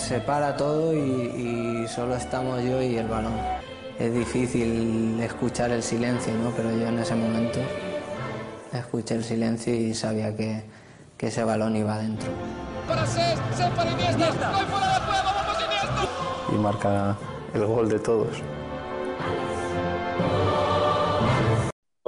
se para todo y, solo estamos yo y el balón. Es difícil escuchar el silencio, ¿no? pero yo en ese momento escuché el silencio y sabía que, que ese balón iba adentro. Y marca el gol de todos.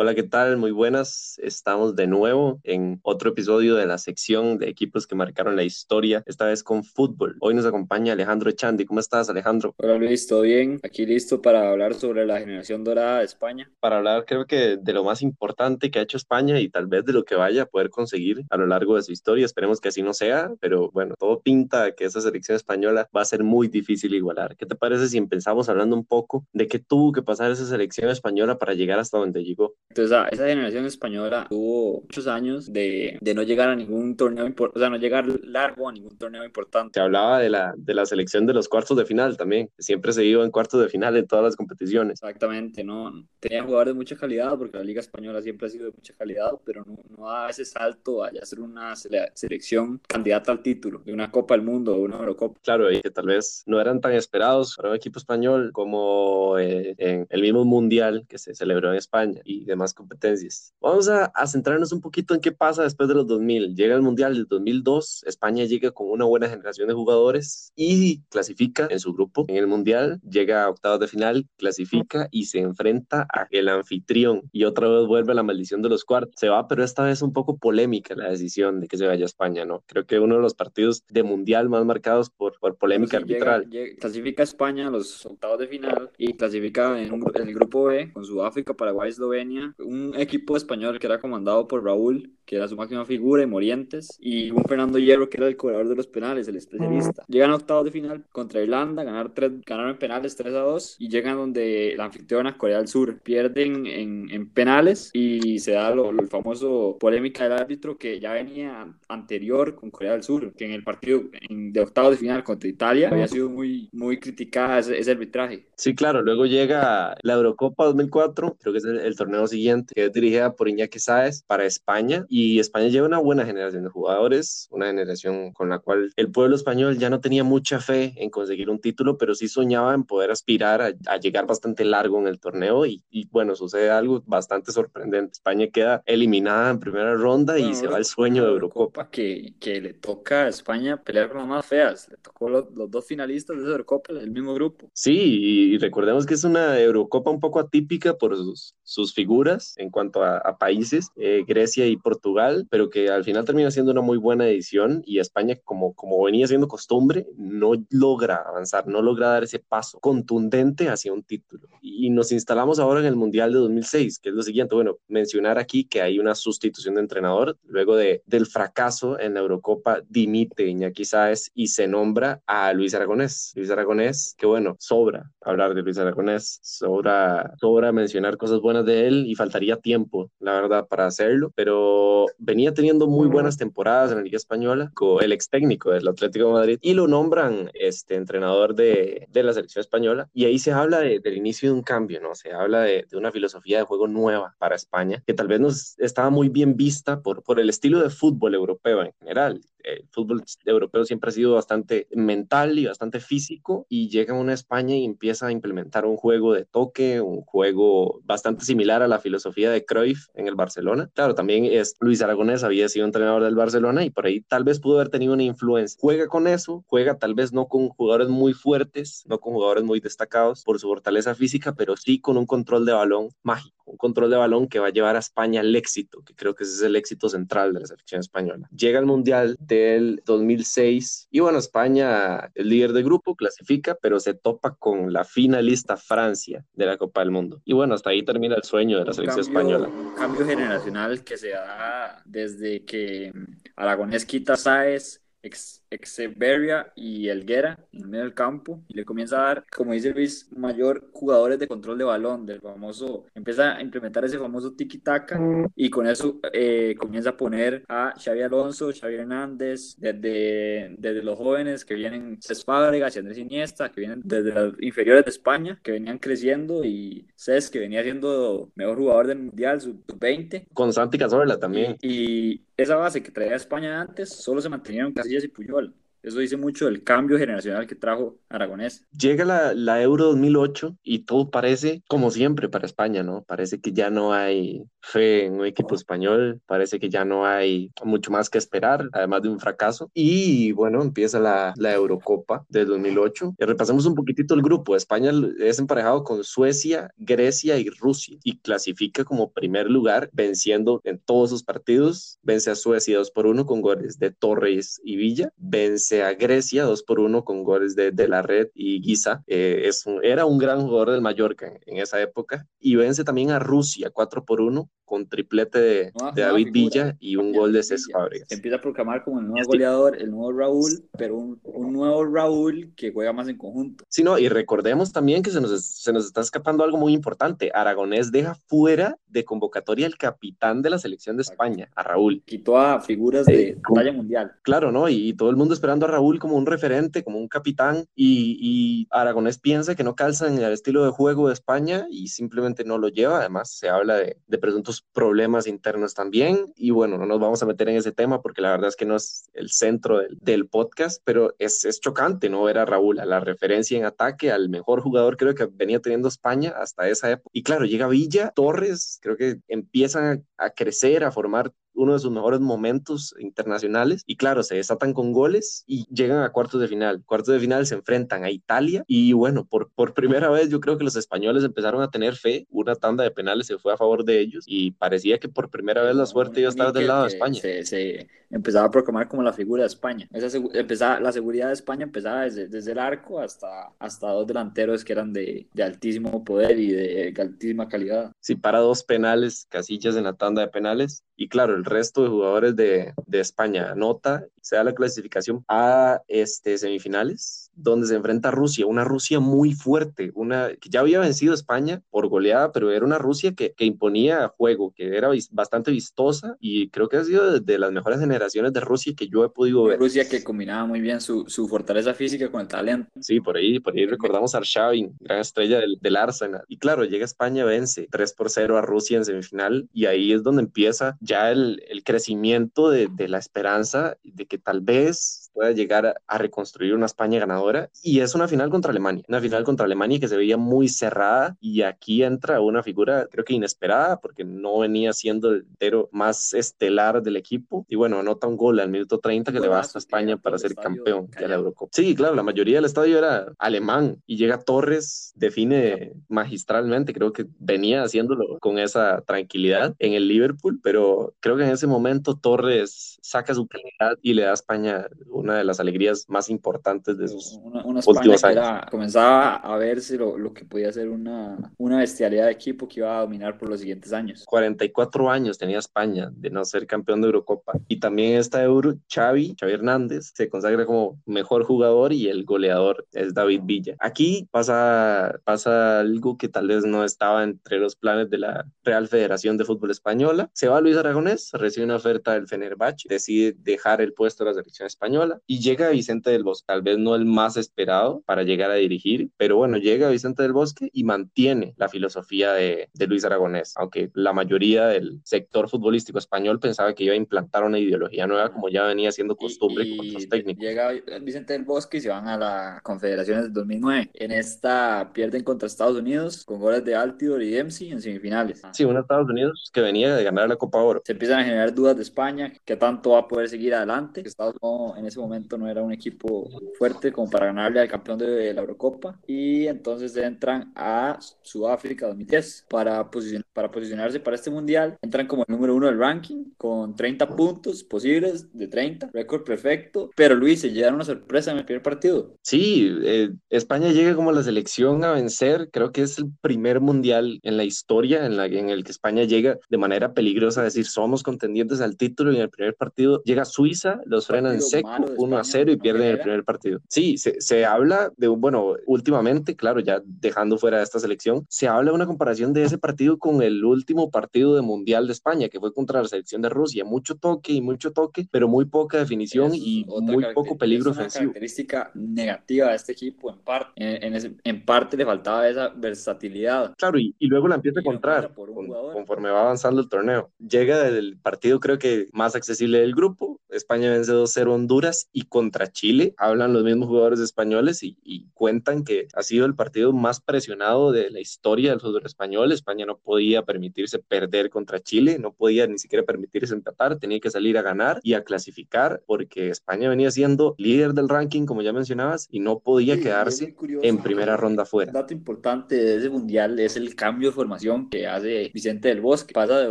Hola, ¿qué tal? Muy buenas. Estamos de nuevo en otro episodio de la sección de equipos que marcaron la historia, esta vez con fútbol. Hoy nos acompaña Alejandro Echandi. ¿Cómo estás, Alejandro? Hola, Luis, ¿todo bien? Aquí listo para hablar sobre la generación dorada de España. Para hablar, creo que de lo más importante que ha hecho España y tal vez de lo que vaya a poder conseguir a lo largo de su historia. Esperemos que así no sea, pero bueno, todo pinta que esa selección española va a ser muy difícil igualar. ¿Qué te parece si empezamos hablando un poco de qué tuvo que pasar esa selección española para llegar hasta donde llegó? Entonces, esa generación española tuvo muchos años de, de no llegar a ningún torneo, o sea, no llegar largo a ningún torneo importante. Se hablaba de la, de la selección de los cuartos de final también, siempre se iba en cuartos de final en todas las competiciones. Exactamente, ¿no? Tenía jugadores de mucha calidad, porque la Liga Española siempre ha sido de mucha calidad, pero no, no da ese salto a ya ser una selección candidata al título de una Copa del Mundo o una Eurocopa. Claro, y que tal vez no eran tan esperados para un equipo español como eh, en el mismo Mundial que se celebró en España y demás competencias Vamos a, centrarnos un poquito en qué pasa después de los 2000. Llega el Mundial del 2002, España llega con una buena generación de jugadores y clasifica en su grupo en el Mundial, llega a octavos de final, clasifica y se enfrenta a el anfitrión y otra vez vuelve la maldición de los cuartos. Se va, pero esta vez un poco polémica la decisión de que se vaya a España, ¿no? Creo que uno de los partidos de Mundial más marcados por, por polémica arbitral. clasifica España a los octavos de final y clasifica en, en el grupo B con Sudáfrica, Paraguay, Eslovenia, un equipo español que era comandado por Raúl, que era su máxima figura, y Morientes, y un Fernando Hierro, que era el cobrador de los penales, el especialista. Llegan a octavos de final contra Irlanda, ganar tres, ganaron en penales 3 a 2, y llegan donde la anfitriona Corea del Sur. Pierden en, en penales y se da lo, el famoso polémica del árbitro que ya venía anterior con Corea del Sur, que en el partido de octavos de final contra Italia había sido muy, muy criticada ese, ese arbitraje. Sí, claro, luego llega la Eurocopa 2004, creo que es el, torneo siguiente, que es dirigida por Iñaki Sáez para España, y España lleva una buena generación de jugadores, una generación con la cual el pueblo español ya no tenía mucha fe en conseguir un título, pero sí soñaba en poder aspirar a, llegar bastante largo en el torneo, y, bueno, sucede algo bastante sorprendente. España queda eliminada en primera ronda y se va el sueño de Eurocopa. Que, que le toca a España pelear con las más feas, le tocó los, los dos finalistas de esa Eurocopa del mismo grupo. Sí, y y recordemos que es una Eurocopa un poco atípica por sus, sus figuras en cuanto a, países, eh, Grecia y Portugal, pero que al final termina siendo una muy buena edición y España, como, como venía siendo costumbre, no logra avanzar, no logra dar ese paso contundente hacia un título. Y, nos instalamos ahora en el Mundial de 2006, que es lo siguiente, bueno, mencionar aquí que hay una sustitución de entrenador, luego de, del fracaso en la Eurocopa, dimite Iñaki Sáez y se nombra a Luis Aragonés. Luis Aragonés, que bueno, sobra hablar de Luis Aragonés, sobra, sobra mencionar cosas buenas de él y faltaría tiempo, la verdad, para hacerlo, pero venía teniendo muy buenas temporadas en la Liga Española con el ex técnico del Atlético de Madrid y lo nombran este entrenador de, de la selección española y ahí se habla de, del inicio de un cambio, ¿no? Se habla de, de, una filosofía de juego nueva para España que tal vez no estaba muy bien vista por, por el estilo de fútbol europeo en general el fútbol europeo siempre ha sido bastante mental y bastante físico y llega a una España y empieza a implementar un juego de toque, un juego bastante similar a la filosofía de Cruyff en el Barcelona. Claro, también es Luis Aragonés había sido entrenador del Barcelona y por ahí tal vez pudo haber tenido una influencia. Juega con eso, juega tal vez no con jugadores muy fuertes, no con jugadores muy destacados por su fortaleza física, pero sí con un control de balón mágico control de balón que va a llevar a España al éxito, que creo que ese es el éxito central de la selección española. Llega al Mundial del 2006 y bueno, España, el líder de grupo, clasifica, pero se topa con la finalista Francia de la Copa del Mundo. Y bueno, hasta ahí termina el sueño de la selección española. Un cambio generacional que se da desde que Aragonés quita Sáez ex, Exeberia y Elguera en medio del campo y le comienza a dar, como dice Luis, mayor jugadores de control de balón, del famoso, empieza a implementar ese famoso tiki-taka y con eso eh, comienza a poner a Xavi Alonso, Xavi Hernández, desde, desde los jóvenes que vienen Cés Fábregas y Andrés Iniesta, que vienen desde las inferiores de España, que venían creciendo y Cés, que venía siendo mejor jugador del Mundial, sub-20. Con Santi Cazorla también. y esa base que traía España antes solo se mantenieron Casillas y Puyol. Eso dice mucho del cambio generacional que trajo Aragonés. Llega la, la Euro 2008 y todo parece como siempre para España, ¿no? Parece que ya no hay fe en un equipo español, parece que ya no hay mucho más que esperar, además de un fracaso. Y bueno, empieza la, la Eurocopa de 2008. Y repasemos un poquitito el grupo. España es emparejado con Suecia, Grecia y Rusia y clasifica como primer lugar venciendo en todos sus partidos. Vence a Suecia 2 por 1 con goles de Torres y Villa. Vence a Grecia 2 por 1 con goles de, de la Red y Guisa. Eh, es un, era un gran jugador del Mallorca en, en, esa época. Y vence también a Rusia 4 por 1 con triplete de, Nueva- de nueva David. Villa y un gol de César Fábregas. Se empieza a proclamar como el nuevo goleador, el nuevo Raúl, pero un, un nuevo Raúl que juega más en conjunto. Sí, no, y recordemos también que se nos, se nos está escapando algo muy importante. Aragonés deja fuera de convocatoria al capitán de la selección de España, a Raúl. Quitó a figuras de Eh, mundial. Claro, ¿no? Y, y todo el mundo esperando a Raúl como un referente, como un capitán, y, y Aragonés piensa que no calza en el estilo de juego de España y simplemente no lo lleva. Además, se habla de, presuntos problemas internos también. Y bueno, no nos vamos a meter en ese tema porque la verdad es que no es el centro del, podcast, pero es, es chocante no ver a Raúl, a la referencia en ataque, al mejor jugador creo que venía teniendo España hasta esa época. Y claro, llega Villa, Torres, creo que empiezan a crecer, a formar uno de sus mejores momentos internacionales y claro, se desatan con goles y llegan a cuartos de final. Cuartos de final se enfrentan a Italia y bueno, por, por primera vez yo creo que los españoles empezaron a tener fe, una tanda de penales se fue a favor de ellos y parecía que por primera vez la suerte iba a estar del lado de España. Se, se empezaba a proclamar como la figura de España. Esa empezaba, la seguridad de España empezaba desde, desde el arco hasta, hasta dos delanteros que eran de, de altísimo poder y de altísima calidad. si para dos penales, casillas en la tanda de penales. Y claro, el resto de jugadores de, de España. Anota, se da la clasificación a este, semifinales, donde se enfrenta a Rusia, una Rusia muy fuerte, una que ya había vencido a España por goleada, pero era una Rusia que, que imponía juego, que era bastante vistosa y creo que ha sido de, de las mejores generaciones de Rusia que yo he podido ver. Rusia que combinaba muy bien su, su fortaleza física con el talento. Sí, por ahí, por ahí recordamos a Arshavin, gran estrella del, del Arsenal. Y claro, llega España, vence 3 por 0 a Rusia en semifinal y ahí es donde empieza ya el, el crecimiento de, de la esperanza de que tal vez pueda llegar a, a reconstruir una España ganadora. Y es una final contra Alemania, una final contra Alemania que se veía muy cerrada y aquí entra una figura creo que inesperada porque no venía siendo el entero más estelar del equipo. Y bueno, anota un gol al minuto 30 que le basta a España para ser campeón de la Eurocopa. Sí, claro, la mayoría del estadio era alemán y llega Torres, define magistralmente, creo que venía haciéndolo con esa tranquilidad en el Liverpool, pero creo que en ese momento Torres saca su calidad y le da a España una de las alegrías más importantes de sus Una, una últimos años. era- comenzaba a verse lo, lo que podía ser una, una bestialidad de equipo que iba a dominar por los siguientes años. 44 años tenía España de no ser campeón de Eurocopa. Y también esta Euro, Xavi, Xavi Hernández, se consagra como mejor jugador y el goleador es David Villa. Aquí pasa, pasa algo que tal vez no estaba entre los planes de la Real Federación de Fútbol Española. Se va Luis Aragonés, recibe una oferta del Fenerbahce, decide dejar el puesto de la selección española y llega Vicente del Bosque, tal vez no el más esperado para llegar a dirigir, pero bueno, llega Vicente del Bosque y mantiene la filosofía de, de Luis Aragonés, aunque la mayoría del sector futbolístico español pensaba que iba a implantar una ideología nueva como ya venía siendo costumbre Y- con otros técnicos. Llega Vicente del Bosque y se van a la Confederaciones del 2009. En esta pierden contra Estados Unidos con goles de Altidor y Dempsey en semifinales. Sí, un Estados Unidos que venía de ganar la Copa Oro. Se empiezan a generar dudas de España, que tanto va a poder seguir adelante. Estados Unidos en ese momento no era un equipo fuerte como para ganarle al campeón de la Eurocopa. Y entonces entran a Sudáfrica 2010 para, posicionar, para posicionarse para este mundial. Entran como el número uno del ranking con 30 puntos posibles de 30, récord perfecto. Pero Luis se lleva una sorpresa en el primer partido. Sí, eh, España llega como la selección a vencer. Creo que es el primer mundial en la historia en, la, en el que España llega de manera peligrosa, a decir, somos contendientes al título y en el primer partido llega Suiza, los frenan en seco, 1 a España, 0 y pierden el primer partido. Sí, se, se habla de un, bueno, últimamente, claro, ya dejando fuera de esta selección, se habla de una comparación de ese partido con el último partido de Mundial de España, que fue contra la selección de Rusia. Mucho toque y mucho toque, pero muy poca definición Es y muy poco peligro es una ofensivo. característica negativa de este equipo en parte. En, en ese- en parte le faltaba esa versatilidad. Claro, y, y luego la empieza a encontrar con- conforme va avanzando el torneo. Llega el partido creo que más accesible del grupo. España vence 2-0 a Honduras Honduras y contra Chile, hablan los mismos jugadores españoles y, y cuentan que ha sido el partido más presionado de la historia del fútbol español. España no podía permitirse perder contra Chile, no podía ni siquiera permitirse empatar, tenía que salir a ganar y a clasificar porque España venía siendo líder del ranking, como ya mencionabas, y no podía Sí, quedarse en primera ronda Un fuera. dato importante de ese mundial es el cambio de formación que hace Vicente del Bosque. Pasa de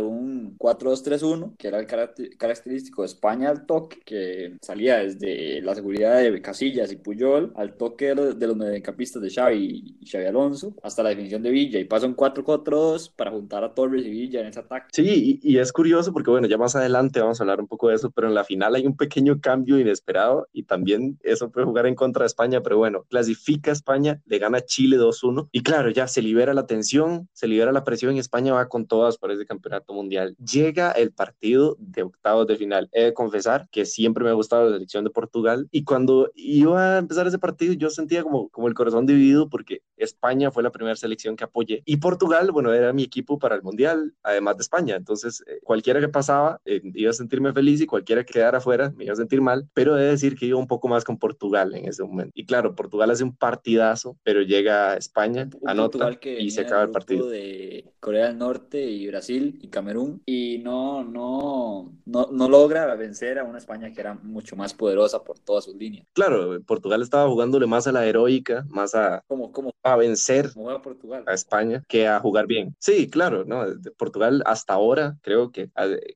un 4-2-3-1, que era el caracter- característico de España al toque, que salía desde la seguridad de Casillas y Puyol, al toque de los mediocampistas de Xavi y Xavi Alonso, hasta la definición de Villa. Y pasa un 4-4-2 para juntar a Torres y Villa en ese ataque. Sí, y, y es curioso porque, bueno, ya más adelante vamos a hablar un poco de eso, pero en la final hay un pequeño cambio inesperado y también eso puede jugar en contra de España, pero bueno, clasifica a España, le gana Chile 2-1 y claro, ya se libera la tensión, se libera la presión y España va con todas para ese campeonato mundial. Llega el partido de octavos de final. He de confesar que siempre me ha gustado la selección de Portugal y cuando iba a empezar ese partido yo sentía como, como el corazón dividido porque España fue la primera selección que apoyé y Portugal, bueno, era mi equipo para el mundial, además de España. Entonces, eh, cualquiera que pasaba eh, iba a sentirme feliz y cualquiera que quedara afuera me iba a sentir mal, pero he de decir que iba un poco más con Portugal en ese momento. Y claro, Portugal hace un partidazo, pero llega a España, Un anota que y se acaba el partido. de Corea del Norte y Brasil y Camerún y no, no, no, no logra vencer a una España que era mucho más poderosa por todas sus líneas. Claro, Portugal estaba jugándole más a la heroica, más a, Como, como, a vencer como juega Portugal. a España que a jugar bien. Sí, claro, ¿no? Portugal hasta ahora creo que,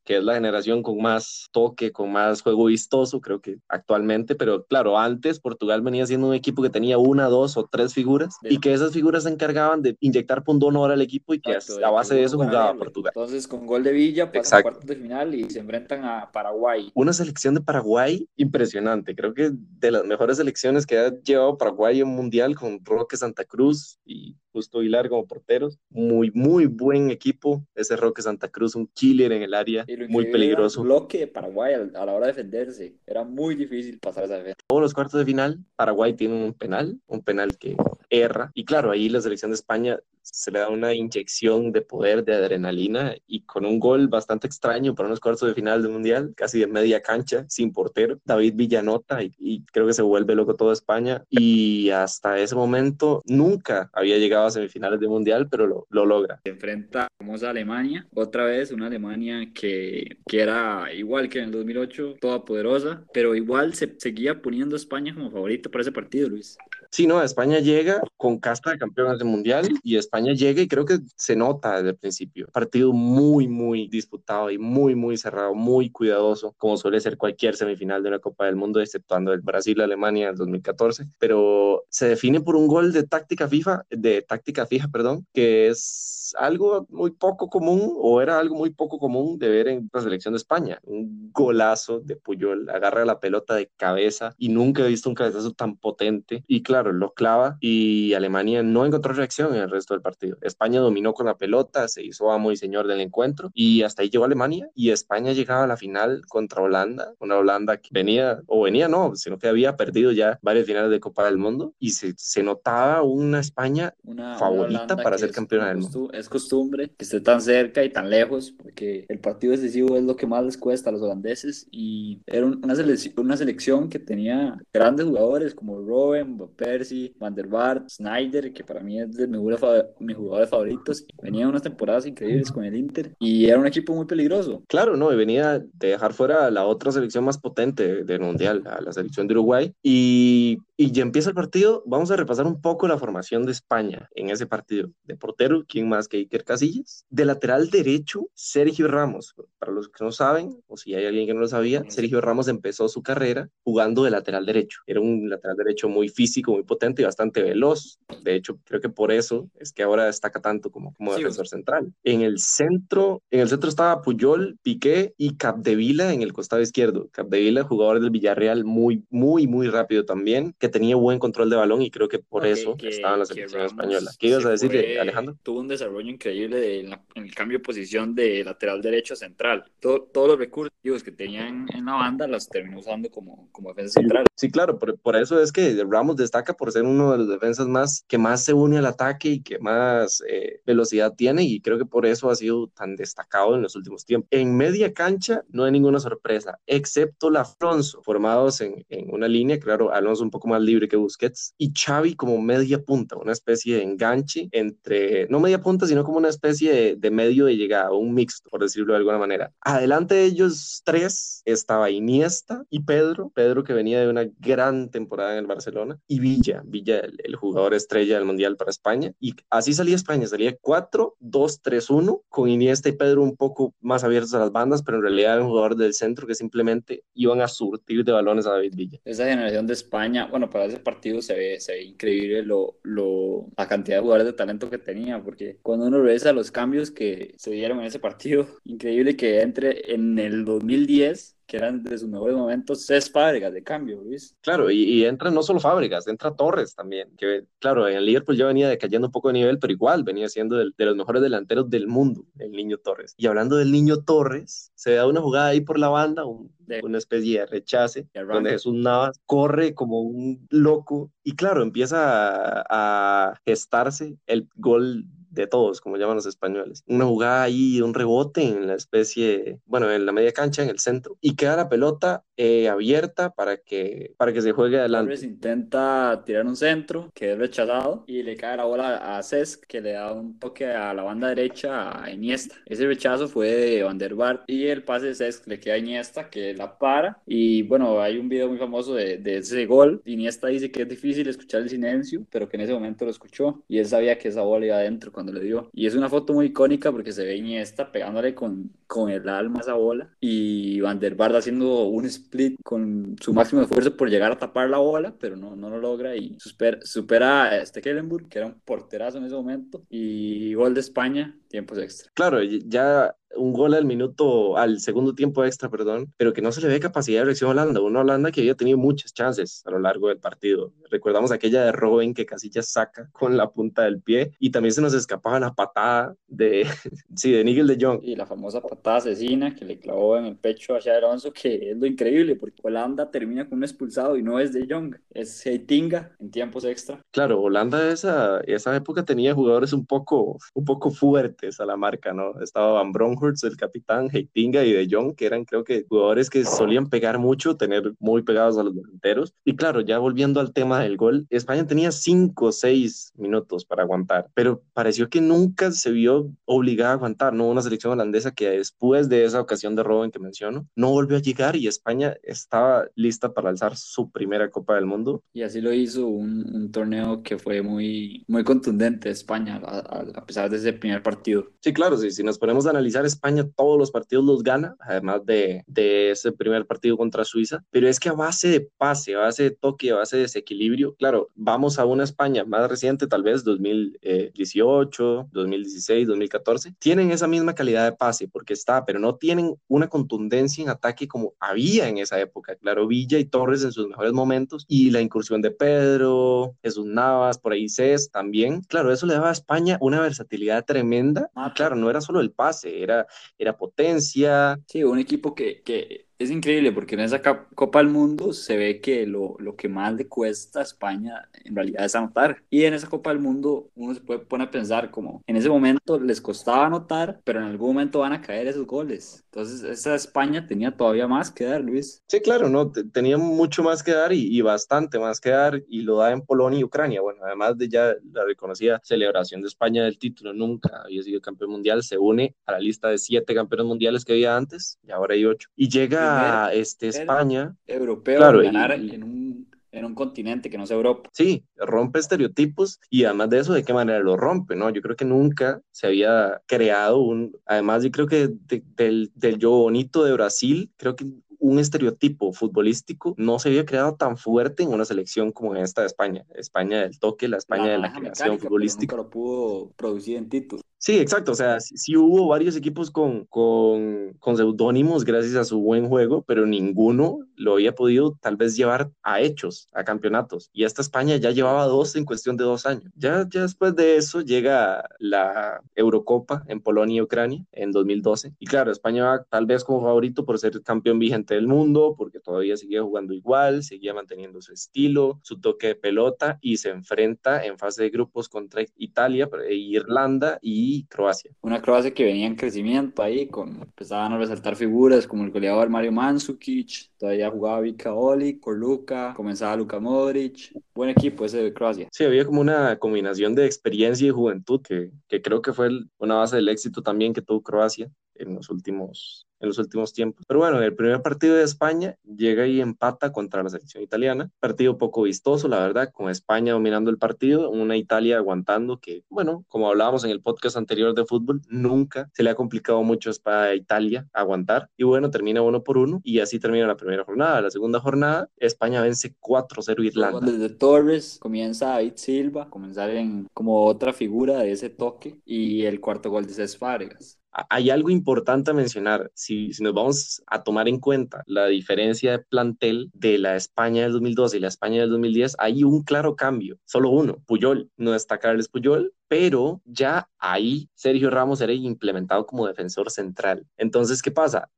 que es la generación con más toque, con más juego vistoso, creo que actualmente, pero claro, antes Portugal venía siendo un equipo que tenía una, dos o tres figuras y que esas figuras se encargaban de inyectar punto honor al equipo y que Exacto, a base de eso jugaba héroe. Portugal. Entonces, con gol de Villa, pasan a cuartos de final y se enfrentan a Paraguay. Una selección de Paraguay impresionante, creo que de las mejores selecciones que ha llevado Paraguay en mundial con Roque Santa Cruz y Justo Hilar como porteros. Muy, muy buen equipo. Ese Roque Santa Cruz, un killer en el área, muy peligroso. El bloque de Paraguay a la hora de defenderse. Era muy difícil pasar esa defensa. Todos los cuartos de final, Paraguay tiene un penal, un penal que erra. Y claro, ahí la selección de España se le da una inyección de poder, de adrenalina y con un gol bastante extraño para unos cuartos de final del Mundial, casi de media cancha, sin portero. David Villanota y, creo que se vuelve loco toda España y hasta ese momento nunca había llegado a semifinales de Mundial, pero lo, lo logra. Se enfrenta a famosa Alemania, otra vez una Alemania que, que era igual que en el 2008, toda poderosa, pero igual se seguía poniendo España como favorito para ese partido, Luis. Sí, no, España llega con casta de campeones del mundial y España llega y creo que se nota desde el principio. Partido muy, muy disputado y muy, muy cerrado, muy cuidadoso, como suele ser cualquier semifinal de una Copa del Mundo, exceptuando el Brasil-Alemania del 2014. Pero se define por un gol de táctica FIFA, de táctica fija, perdón, que es algo muy poco común o era algo muy poco común de ver en la selección de España. Un golazo de Puyol, agarra la pelota de cabeza y nunca he visto un cabezazo tan potente. Y claro, lo clava y Alemania no encontró reacción en el resto del partido. España dominó con la pelota, se hizo amo y señor del encuentro y hasta ahí llegó Alemania y España llegaba a la final contra Holanda, una Holanda que venía, o venía no, sino que había perdido ya varias finales de Copa del Mundo y se, se notaba una España Una, Favorita una para ser campeona del costu- Es costumbre que esté tan cerca y tan lejos, porque el partido decisivo es lo que más les cuesta a los holandeses y era un- una, selección, una selección que tenía grandes jugadores como Robben, Van Persie, Van der Snyder, que para mí es de mis jugadores favoritos. Venía unas temporadas increíbles con el Inter y era un equipo muy peligroso. Claro, no, y venía de dejar fuera a la otra selección más potente del Mundial, a la selección de Uruguay. Y, y ya empieza el partido. Vamos a repasar un poco la formación de España en ese partido. De portero, ¿quién más que Iker Casillas? De lateral derecho, Sergio Ramos. Para los que no saben, o si hay alguien que no lo sabía, Sergio Ramos empezó su carrera jugando de lateral derecho. Era un lateral derecho muy físico, muy potente y bastante veloz. De hecho, creo que por eso es que ahora destaca tanto como, como Sí, defensor central. En el centro, en el centro estaba Puyol, Piqué y Capdevila en el costado izquierdo. Capdevila, jugador del Villarreal, muy, muy, muy rápido también, que que tenía buen control de balón y creo que por eso estaba en la selección española. ¿Qué ibas a decir, Alejandro? Tuvo un desarrollo increíble en, el cambio de posición de lateral derecho a central. todos los recursos que tenían en la banda los terminó usando como, como defensa central. Sí, claro, por, por, eso es que Ramos destaca por ser uno de los defensas más que más se une al ataque y que más eh, velocidad tiene y creo que por eso ha sido tan destacado en los últimos tiempos. En media cancha no hay ninguna sorpresa, excepto la Alonso, formados en, en una línea, claro, Alonso un poco más libre que Busquets, y Xavi como media punta, una especie de enganche entre, no media punta, sino como una especie de, medio de llegada, un mixto, por decirlo de alguna manera. Adelante de ellos tres estaba Iniesta y Pedro, Pedro que venía de una gran temporada en el Barcelona, y Villa, Villa, el, el jugador estrella del Mundial para España, y así salía España, salía 4, 2, 3, 1, con Iniesta y Pedro un poco más abiertos a las bandas, pero en realidad era un jugador del centro que simplemente iban a surtir de balones a David Villa. Esa generación de España, bueno, para ese partido se ve, se ve increíble lo, lo, la cantidad de jugadores de talento que tenía, porque cuando uno revisa los cambios que se dieron en ese partido, increíble que entre en el 2010 que eran de sus mejores momentos, es Fábregas de cambio, Luis. Claro, y, y, entra no solo Fábregas, entra Torres también, que claro, en el Liverpool ya venía decayendo un poco de nivel, pero igual venía siendo de, los mejores delanteros del mundo, el niño Torres. Y hablando del niño Torres, se da una jugada ahí por la banda, una especie de rechace, donde Jesús Navas corre como un loco y claro, empieza a, a gestarse el gol de todos, como llaman los españoles. Una jugada ahí, un rebote en la especie, bueno, en la media cancha, en el centro, y queda la pelota eh, abierta para que, para que se juegue adelante. Torres intenta tirar un centro, que es rechazado, y le cae la bola a Cesc, que le da un toque a la banda derecha a Iniesta. Ese rechazo fue de Van der Vaart, y el pase de Cesc le queda a Iniesta, que la para, y bueno, hay un video muy famoso de, de ese gol. Iniesta dice que es difícil escuchar el silencio, pero que en ese momento lo escuchó, y él sabía que esa bola iba adentro cuando le dio. Y es una foto muy icónica porque se ve Iniesta pegándole con, con el alma a esa bola y Van der Vaart haciendo un split con su máximo esfuerzo por llegar a tapar la bola, pero no, no lo logra y supera, supera a este Kellenburg, que era un porterazo en ese momento, y gol de España, tiempos extra. Claro, ya un gol al minuto, al segundo tiempo extra, perdón, pero que no se le ve capacidad de reacción a Holanda. Una Holanda que había tenido muchas chances a lo largo del partido. Recordamos aquella de Robin que casi ya saca con la punta del pie y también se nos escapaba la patada de, sí, de Nigel de Jong. Y la famosa patada asesina que le clavó en el pecho a Xabi Alonso, que es lo increíble, porque Holanda termina con un expulsado y no es de Jong, es Heitinga en tiempos extra. Claro, Holanda esa, esa época tenía jugadores un poco, un poco fuertes a la marca, ¿no? Estaba Van Bronkhorst el capitán, Heitinga y De Jong, que eran creo que jugadores que solían pegar mucho, tener muy pegados a los delanteros. Y claro, ya volviendo al tema del gol, España tenía 5 o 6 minutos para aguantar, pero pareció que nunca se vio obligada a aguantar, ¿no? Una selección holandesa que después de esa ocasión de Robben que menciono, no volvió a llegar y España estaba lista para alzar su primera Copa del Mundo. Y así lo hizo un, un torneo que fue muy, muy contundente España, a, a, pesar de ese primer partido. Sí, claro, sí, si nos ponemos a analizar España todos los partidos los gana, además de, de ese primer partido contra Suiza, pero es que a base de pase, a base de toque, a base de desequilibrio, claro, vamos a una España más reciente, tal vez 2018, 2016, 2014, tienen esa misma calidad de pase porque está, pero no tienen una contundencia en ataque como había en esa época, claro, Villa y Torres en sus mejores momentos y la incursión de Pedro, Jesús Navas, por ahí Cés también, claro, eso le daba a España una versatilidad tremenda, claro, no era solo el pase, era era, potencia. Sí, un equipo que, que es increíble porque en esa Copa del Mundo se ve que lo, lo, que más le cuesta a España en realidad es anotar. Y en esa Copa del Mundo uno se puede poner a pensar como en ese momento les costaba anotar, pero en algún momento van a caer esos goles. Entonces esa España tenía todavía más que dar, Luis. Sí, claro, no, tenía mucho más que dar y, y, bastante más que dar y lo da en Polonia y Ucrania. Bueno, además de ya la reconocida celebración de España del título, nunca había sido campeón mundial, se une a la lista de siete campeones mundiales que había antes y ahora hay ocho. Y llega este, España. Europeo claro, ganar en, un, en un continente que no es Europa. Sí, rompe estereotipos y además de eso, ¿de qué manera lo rompe? ¿no? Yo creo que nunca se había creado un, además yo creo que del, del yo bonito de Brasil, creo que un estereotipo futbolístico no se había creado tan fuerte en una selección como en esta de España. España del toque, la España de la creación futbolística. Nunca lo pudo producir en títulos. Sí, exacto. O sea, sí, hubo varios equipos con, con, con, seudónimos gracias a su buen juego, pero ninguno lo había podido tal vez llevar a hechos, a campeonatos. Y esta España ya llevaba dos en cuestión de dos años. Ya, ya después de eso llega la Eurocopa en Polonia y Ucrania en 2012. Y claro, España va tal vez como favorito por ser campeón vigente del mundo, porque todavía seguía jugando igual, seguía manteniendo su estilo, su toque de pelota y se enfrenta en fase de grupos contra Italia, e Irlanda y Croacia. Una Croacia que venía en crecimiento ahí, empezaban a resaltar figuras como el goleador Mario Mandzukic, todavía jugaba Vika Oli, Korluka, comenzaba Luka Modric, buen equipo ese de Croacia. Sí, había como una combinación de experiencia y juventud que, que creo que fue una base del éxito también que tuvo Croacia en los últimos en los últimos tiempos. Pero bueno, el primer partido de España llega y empata contra la selección italiana. Partido poco vistoso, la verdad, con España dominando el partido, una Italia aguantando que, bueno, como hablábamos en el podcast anterior de fútbol, nunca se le ha complicado mucho a Italia aguantar. Y bueno, termina uno por uno y así termina la primera jornada. La segunda jornada, España vence 4-0 Irlanda. Desde Torres comienza David Silva, comenzar en como otra figura de ese toque y el cuarto gol de Cés Fábregas hay algo importante a mencionar. Si, si, nos vamos a tomar en cuenta la diferencia de plantel de la España del 2012 y la España del 2010, hay un claro cambio. Solo uno, Puyol. No está Carles Puyol, pero ya ahí Sergio Ramos era implementado como defensor central. Entonces, ¿qué pasa?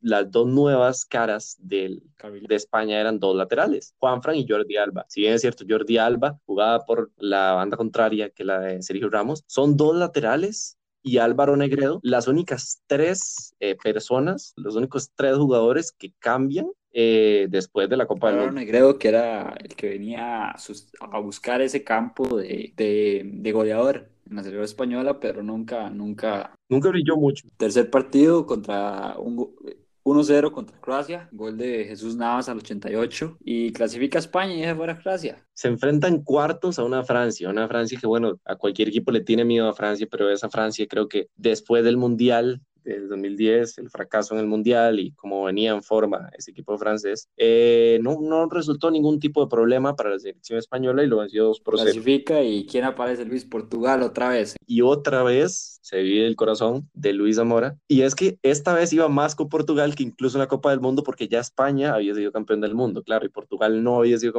las dos nuevas caras del, de España eran dos laterales, Juanfran y Jordi Alba. Si bien es cierto, Jordi Alba jugaba por la banda contraria que la de Sergio Ramos, son dos laterales y Álvaro Negredo, las únicas tres eh, personas, los únicos tres jugadores que cambian eh, después de la Copa del Mundo. Negredo, que era el que venía a, buscar ese campo de, de, goleador en la selección española, pero nunca, nunca... Nunca brilló mucho. Tercer partido contra un, 1-0 contra Croacia, gol de Jesús Navas al 88 y clasifica España y deja fuera Croacia. Se enfrentan cuartos a una Francia, una Francia que bueno, a cualquier equipo le tiene miedo a Francia, pero esa Francia creo que después del Mundial del 2010, el fracaso en el Mundial y cómo venía en forma ese equipo francés, eh, no, no resultó ningún tipo de problema para la selección española y lo venció 2 por 0. Clasifica y ¿quién aparece? Luis Portugal otra vez. Y otra vez se vive el corazón de Luis Zamora. Y es que esta vez iba más con Portugal que incluso en la Copa del Mundo porque ya España había sido campeón del mundo, claro, y Portugal no había sido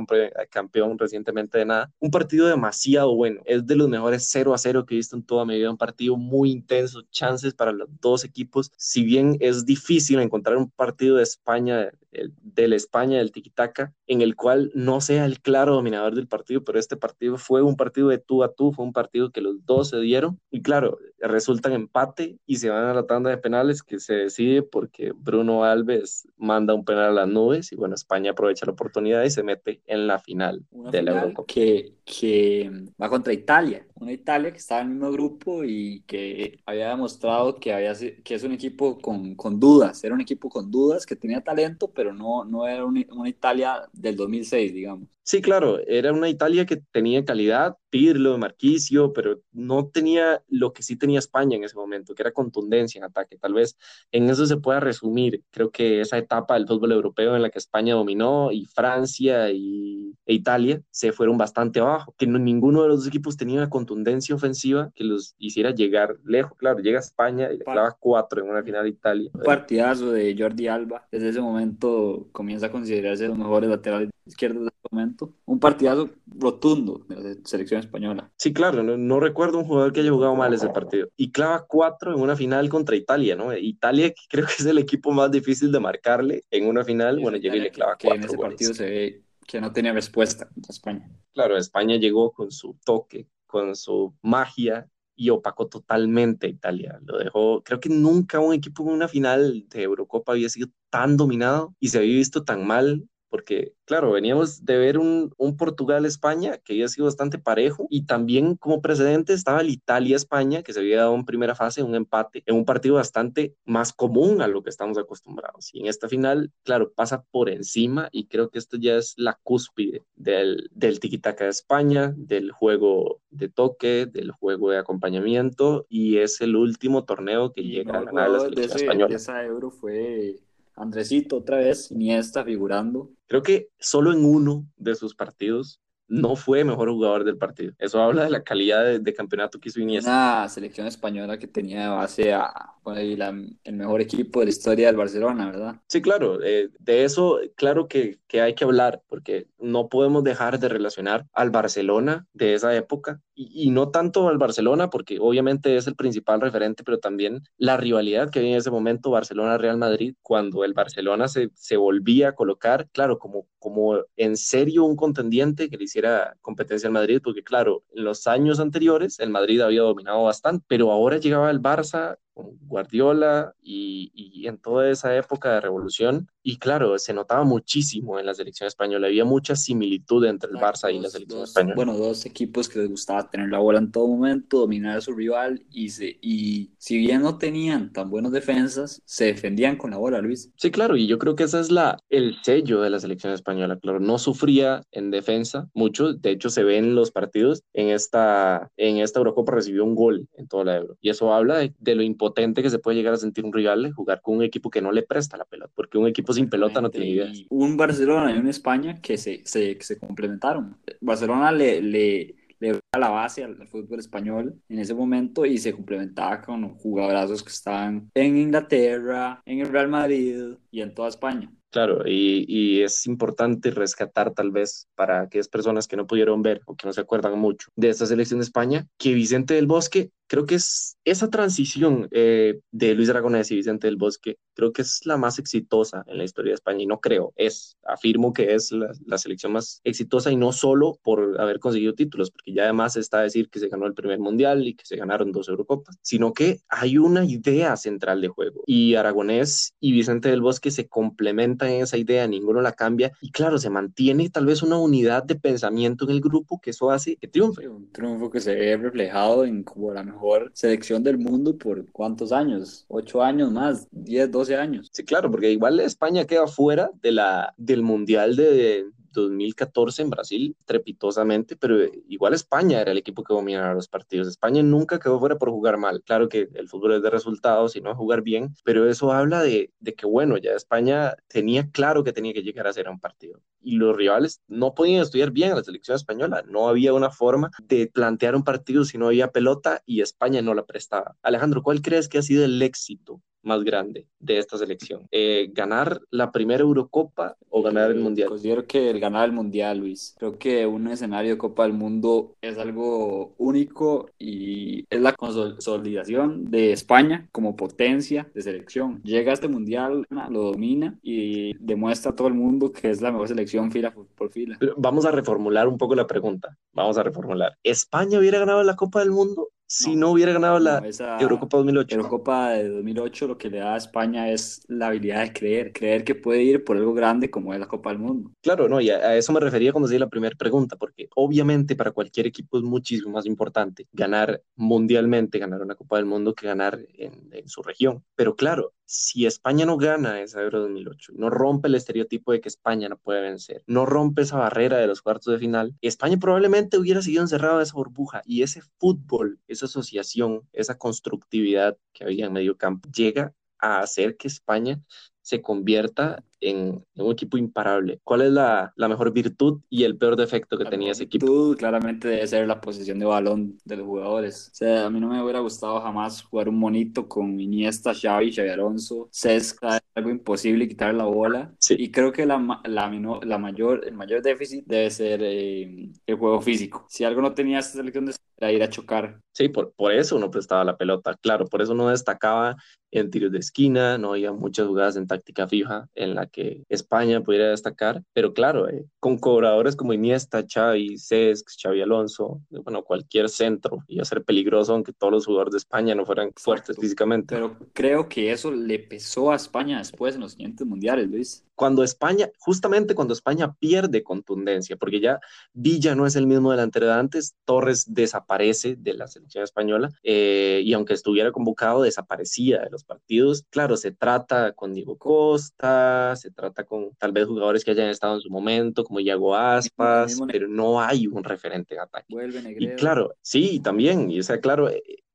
campeón recientemente de nada. Un partido demasiado bueno, es de los mejores 0 a 0 que he visto en toda mi vida, un partido muy intenso, chances para los dos equipos, si bien es difícil encontrar un partido de España, de la España del tiquitaca, en el cual no sea el claro dominador del partido, pero este partido fue un partido de tú a tú, fue un partido que los dos se dieron y claro, resultan empate y se van a la tanda de penales que se decide porque Bruno Alves manda un penal a las nubes y bueno, España aprovecha la oportunidad y se mete en la final de la Eurocopa. Que, que va contra Italia, una Italia que estaba en el mismo grupo y que había demostrado que, había, que es un equipo con, con dudas, era un equipo con dudas, que tenía talento, pero no, no era una, una Italia del 2006, digamos. Sí, claro, era una Italia que tenía calidad, Pirlo, Marquicio, pero no tenía lo que sí tenía España en ese momento, que era contundencia en ataque. Tal vez en eso se pueda resumir, creo que esa etapa del fútbol europeo en la que España dominó y Francia y, e Italia se fueron bastante abajo, que ninguno de los dos equipos tenía una contundencia ofensiva que los hiciera llegar lejos. Claro, llega España y le clava cuatro en una final de Italia. Un partidazo de Jordi Alba, desde ese momento comienza a considerarse los mejores laterales izquierdos de ese momento. Un partidazo rotundo de la selección española. Sí, claro, no, recuerdo un jugador que haya jugado mal ese partido. Y clava cuatro en una final contra Italia, ¿no? Italia creo que es el equipo más difícil de marcarle en una final. bueno, llega y le clava cuatro. en ese partido se ve que no tenía respuesta contra España. Claro, España llegó con su toque, con su magia y opacó totalmente a Italia. Lo dejó, creo que nunca un equipo en una final de Eurocopa había sido tan dominado y se había visto tan mal porque claro, veníamos de ver un, Portugal-España que había sido bastante parejo y también como precedente estaba el Italia-España que se había dado en primera fase un empate en un partido bastante más común a lo que estamos acostumbrados. Y en esta final, claro, pasa por encima y creo que esto ya es la cúspide del, del tiki-taka de España, del juego de toque, del juego de acompañamiento y es el último torneo que llega a ganar la selección española. Esa euro fue Andresito otra vez, Iniesta figurando. Creo que solo en uno de sus partidos no fue mejor jugador del partido. Eso habla de la calidad de, campeonato que hizo Iniesta. Una selección española que tenía de base a el mejor equipo de la historia del Barcelona, ¿verdad? Sí, claro. Eh, de eso, claro que, que hay que hablar, porque no podemos dejar de relacionar al Barcelona de esa época y, no tanto al Barcelona, porque obviamente es el principal referente, pero también la rivalidad que había en ese momento Barcelona-Real Madrid, cuando el Barcelona se, se volvía a colocar, claro, como, como en serio un contendiente que le hiciera competencia al Madrid, porque claro, en los años anteriores el Madrid había dominado bastante, pero ahora llegaba el Barça con Guardiola y, y, en toda esa época de revolución. Y claro, se notaba muchísimo en la selección española. Había mucha similitud entre el Barça y la selección española. Bueno, dos equipos que les gustaba tener la bola en todo momento, dominar a su rival y, se, y si bien no tenían tan buenas defensas, se defendían con la bola, Luis. Sí, claro, y yo creo que ese es la, el sello de la selección española. Claro, no sufría en defensa mucho. De hecho, se ve en los partidos. En esta, en esta Eurocopa recibió un gol en toda la Euro. Y eso habla de, de lo importante potente que se puede llegar a sentir un rival jugar con un equipo que no le presta la pelota, porque un equipo sin pelota no tiene ideas. Un Barcelona y un España que se, se, se complementaron. Barcelona le, le, le a la base al, fútbol español en ese momento y se complementaba con jugadorazos que estaban en Inglaterra, en el Real Madrid y en toda España. Claro, y, es importante rescatar tal vez para aquellas personas que no pudieron ver o que no se acuerdan mucho de esta selección de España, que Vicente del Bosque creo que es esa transición eh, de Luis Aragonés y Vicente del Bosque, creo que es la más exitosa en la historia de España y no creo, es, afirmo que es la, la, selección más exitosa y no solo por haber conseguido títulos, porque ya además está a decir que se ganó el primer mundial y que se ganaron dos Eurocopas, sino que hay una idea central de juego y Aragonés y Vicente del Bosque se complementan en esa idea, ninguno la cambia y claro, se mantiene tal vez una unidad de pensamiento en el grupo que eso hace que triunfe. Un triunfo que se ve reflejado en como la mejor selección del mundo por cuántos años, ocho años más, diez, doce años. Sí, claro, porque igual España queda fuera de la, del Mundial de, 2014 en Brasil, trepitosamente, pero igual España era el equipo que dominaba los partidos. España nunca quedó fuera por jugar mal. Claro que el fútbol es de resultados y no jugar bien, pero eso habla de, de que, bueno, ya España tenía claro que tenía que llegar a ser un partido. Y los rivales no podían estudiar bien a la selección española. No había una forma de plantear un partido si no había pelota y España no la prestaba. Alejandro, ¿cuál crees que ha sido el éxito más grande de esta selección? Eh, ¿Ganar la primera Eurocopa o ganar el Mundial? Considero que el ganar el Mundial, Luis. Creo que un escenario de Copa del Mundo es algo único y es la consolidación de España como potencia de selección. Llega a este Mundial, lo domina y demuestra a todo el mundo que es la mejor selección fila por fila. Vamos a reformular un poco la pregunta. Vamos a reformular. ¿España hubiera ganado la Copa del Mundo si no, hubiera ganado la Eurocopa 2008. Eurocopa de 2008 lo que le da a España es la habilidad de creer, creer que puede ir por algo grande como es la Copa del Mundo. Claro, no, y a, eso me refería cuando decía la primera pregunta, porque obviamente para cualquier equipo es muchísimo más importante ganar mundialmente, ganar una Copa del Mundo que ganar en, en su región. Pero claro, si España no gana esa Euro 2008, no rompe el estereotipo de que España no puede vencer, no rompe esa barrera de los cuartos de final, España probablemente hubiera sido encerrado en esa burbuja y ese fútbol, esa asociación, esa constructividad que había en medio campo, llega a hacer que España se convierta en, un equipo imparable. ¿Cuál es la, mejor virtud y el peor defecto que tenía ese equipo? Virtud claramente debe ser la posición de balón de los jugadores. O sea, a mí no me hubiera gustado jamás jugar un monito con Iniesta, Xavi, Xavi Alonso, Cesca, es algo imposible quitar la bola. Y creo que la, la, mayor, el mayor déficit debe ser eh, el juego físico. Si algo no tenía esta selección de ir a chocar. Sí, por, por eso no prestaba la pelota, claro, por eso no destacaba en tiros de esquina, no había muchas jugadas en táctica fija en la que España pudiera destacar, pero claro, eh, con cobradores como Iniesta, Xavi, Cesc, Xavi Alonso, bueno, cualquier centro iba a ser peligroso aunque todos los jugadores de España no fueran fuertes físicamente. Pero creo que eso le pesó a España después en los siguientes mundiales, Luis cuando España, justamente cuando España pierde contundencia, porque ya Villa no es el mismo delantero de antes, Torres desaparece de la selección española eh, y aunque estuviera convocado, desaparecía de los partidos. Claro, se trata con Diego Costa, se trata con tal vez jugadores que hayan estado en su momento, como Iago Aspas, pero no hay un referente en ataque. Vuelve Y claro, sí, también, y o sea, claro,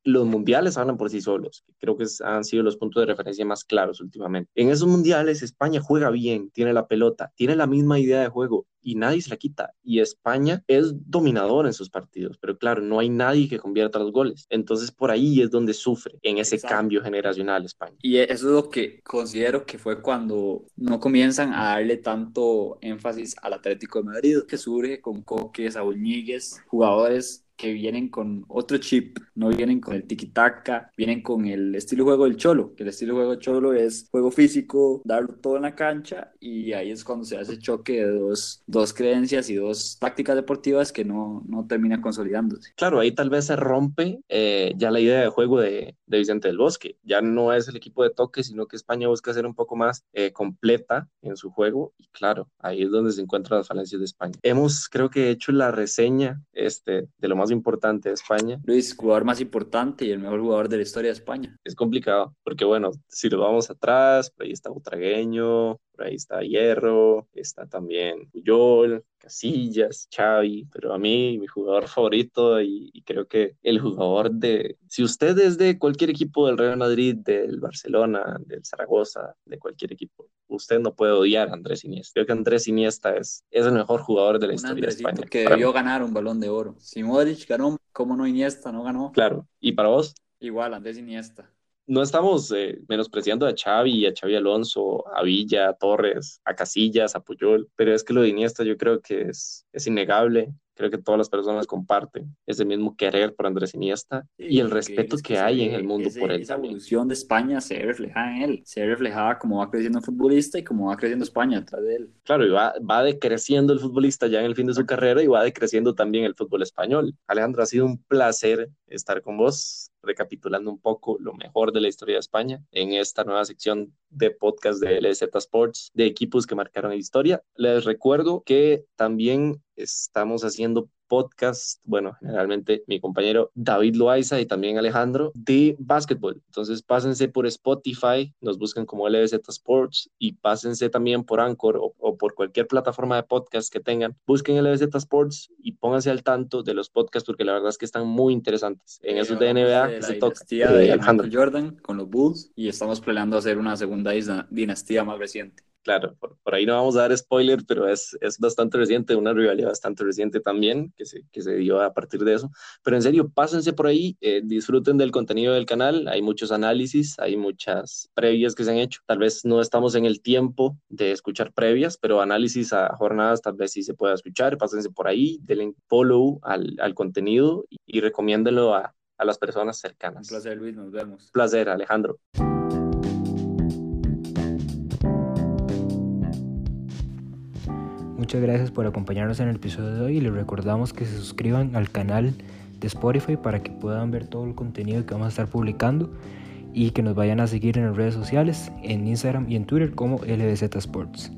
los mundiales hablan por sí solos. Creo que han sido los puntos de referencia más claros últimamente. En esos mundiales España juega bien, tiene la pelota, tiene la misma idea de juego y nadie se la quita. Y España es dominador en sus partidos, pero claro, no hay nadie que convierta los goles. Entonces por ahí es donde sufre en ese cambio generacional España. Y eso es lo que considero que fue cuando no comienzan a darle tanto énfasis al Atlético de Madrid, que surge con Coque, Saúl Ñíguez, jugadores que vienen con otro chip, no vienen con el tiki-taka, vienen con el estilo de juego del cholo, que el estilo de juego del cholo es juego físico, darlo todo en la cancha y ahí es cuando se hace choque de dos, dos creencias y dos tácticas deportivas que no, no terminan consolidándose. Claro, ahí tal vez se rompe eh, ya la idea de juego de, de, Vicente del Bosque, ya no es el equipo de toque, sino que España busca ser un poco más eh, completa en su juego y claro, ahí es donde se encuentran las falencias de España. Hemos creo que hecho la reseña este, de lo más importante de España. Luis, jugador más importante y el mejor jugador de la historia de España. Es complicado, porque bueno, si lo vamos atrás, por ahí está Butragueño, por ahí está Hierro, está también Puyol, Casillas, Xavi, pero a mí mi jugador favorito y, y, creo que el jugador de, si usted es de cualquier equipo del Real Madrid, del Barcelona, del Zaragoza, de cualquier equipo, usted no puede odiar a Andrés Iniesta. Creo que Andrés Iniesta es, es el mejor jugador de la un historia de España. que debió ganar un balón de oro. Si Modric ganó, ¿cómo no Iniesta no ganó? Claro, ¿y para vos? Igual, Andrés Iniesta no estamos eh, menospreciando a Xavi, a Xavi Alonso, a Villa, a Torres, a Casillas, a Puyol, pero es que lo de Iniesta yo creo que es, es innegable. Creo que todas las personas comparten ese mismo querer por Andrés Iniesta y el respeto que, hay en el mundo ese, por él. Esa evolución de España se ve reflejada en él, se ve reflejada como va creciendo el futbolista y como va creciendo España atrás de él. Claro, y va, va decreciendo el futbolista ya en el fin de su carrera y va decreciendo también el fútbol español. Alejandro, ha sido un placer estar con vos recapitulando un poco lo mejor de la historia de España en esta nueva sección de podcast de LZ Sports de equipos que marcaron la historia. Les recuerdo que también estamos haciendo podcast, bueno, generalmente mi compañero David Loaiza y también Alejandro de básquetbol. Entonces pásense por Spotify, nos buscan como LBZ Sports y pásense también por Anchor o, o, por cualquier plataforma de podcast que tengan. Busquen LBZ Sports y pónganse al tanto de los podcasts porque la verdad es que están muy interesantes. En eh, esos de NBA de se toca. De Alejandro Jordan con los Bulls y estamos planeando hacer una segunda dinastía más reciente claro, por, por, ahí no vamos a dar spoiler, pero es, es bastante reciente, una rivalidad bastante reciente también que se, que se dio a partir de eso. Pero en serio, pásense por ahí, eh, disfruten del contenido del canal, hay muchos análisis, hay muchas previas que se han hecho. Tal vez no estamos en el tiempo de escuchar previas, pero análisis a jornadas tal vez sí se pueda escuchar. Pásense por ahí, denle follow al, al contenido y, y recomiéndenlo a, a las personas cercanas. Un placer, Luis, nos vemos. Un placer, Alejandro. Muchas gracias por acompañarnos en el episodio de hoy y les recordamos que se suscriban al canal de Spotify para que puedan ver todo el contenido que vamos a estar publicando y que nos vayan a seguir en las redes sociales, en Instagram y en Twitter como LBZ Sports.